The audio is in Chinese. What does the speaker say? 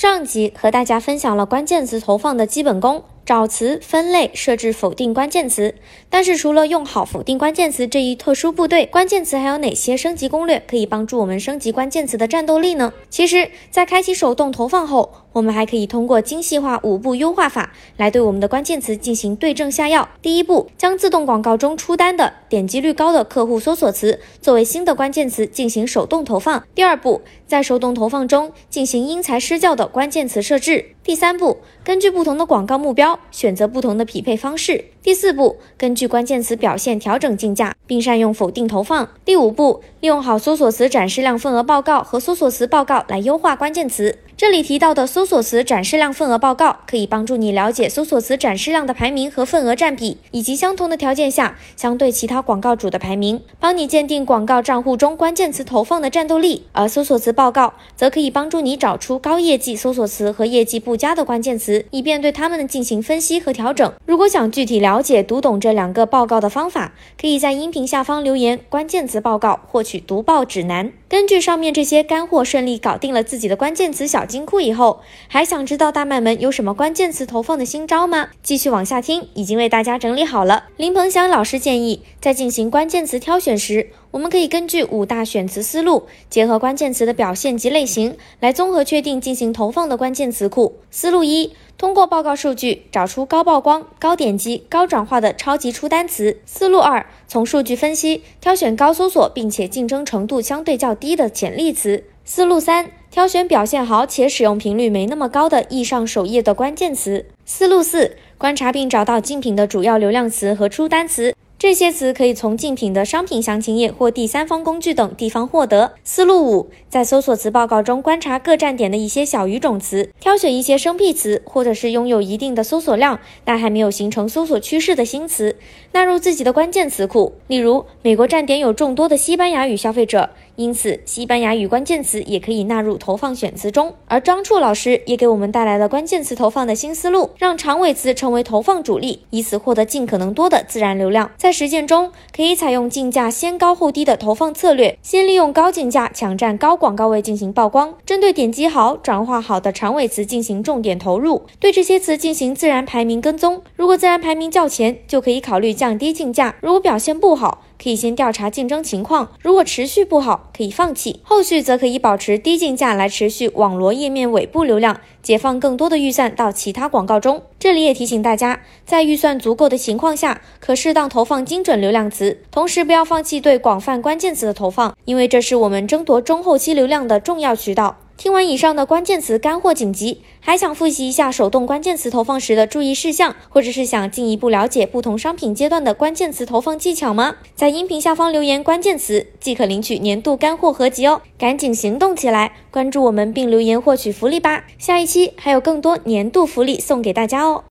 上集和大家分享了关键词投放的基本功。找词、分类、设置否定关键词。但是除了用好否定关键词这一特殊部队，关键词还有哪些升级攻略可以帮助我们升级关键词的战斗力呢？其实，在开启手动投放后，我们还可以通过精细化五步优化法来对我们的关键词进行对症下药。第一步，将自动广告中出单的点击率高的客户搜索词作为新的关键词进行手动投放。第二步，在手动投放中进行因材施教的关键词设置。第三步，根据不同的广告目标。选择不同的匹配方式。第四步，根据关键词表现调整竞价，并善用否定投放。第五步，利用好搜索词展示量份额报告和搜索词报告来优化关键词。这里提到的搜索词展示量份额报告，可以帮助你了解搜索词展示量的排名和份额占比，以及相同的条件下相对其他广告主的排名，帮你鉴定广告账户中关键词投放的战斗力。而搜索词报告则可以帮助你找出高业绩搜索词和业绩不佳的关键词，以便对它们进行分析和调整。如果想具体了解读懂这两个报告的方法，可以在音频下方留言“关键词报告”获取读报指南。根据上面这些干货，顺利搞定了自己的关键词小金库以后，还想知道大麦们有什么关键词投放的新招吗？继续往下听，已经为大家整理好了。林鹏翔老师建议，在进行关键词挑选时，我们可以根据五大选词思路，结合关键词的表现及类型，来综合确定进行投放的关键词库。思路一。通过报告数据找出高曝光、高点击、高转化的超级出单词。思路二，从数据分析挑选高搜索并且竞争程度相对较低的潜力词。思路三，挑选表现好且使用频率没那么高的易上首页的关键词。思路四，观察并找到竞品的主要流量词和出单词。这些词可以从竞品的商品详情页或第三方工具等地方获得。思路五，在搜索词报告中观察各站点的一些小语种词，挑选一些生僻词，或者是拥有一定的搜索量但还没有形成搜索趋势的新词，纳入自己的关键词库。例如，美国站点有众多的西班牙语消费者。因此，西班牙语关键词也可以纳入投放选词中。而张处老师也给我们带来了关键词投放的新思路，让长尾词成为投放主力，以此获得尽可能多的自然流量。在实践中，可以采用竞价先高后低的投放策略，先利用高竞价抢占高广告位进行曝光，针对点击好、转化好的长尾词进行重点投入，对这些词进行自然排名跟踪。如果自然排名较前，就可以考虑降低竞价；如果表现不好，可以先调查竞争情况，如果持续不好，可以放弃，后续则可以保持低竞价来持续网罗页面尾部流量，解放更多的预算到其他广告中。这里也提醒大家，在预算足够的情况下，可适当投放精准流量词，同时不要放弃对广泛关键词的投放，因为这是我们争夺中后期流量的重要渠道。听完以上的关键词干货紧急，还想复习一下手动关键词投放时的注意事项，或者是想进一步了解不同商品阶段的关键词投放技巧吗？在音频下方留言关键词即可领取年度干货合集哦！赶紧行动起来，关注我们并留言获取福利吧！下一期还有更多年度福利送给大家哦！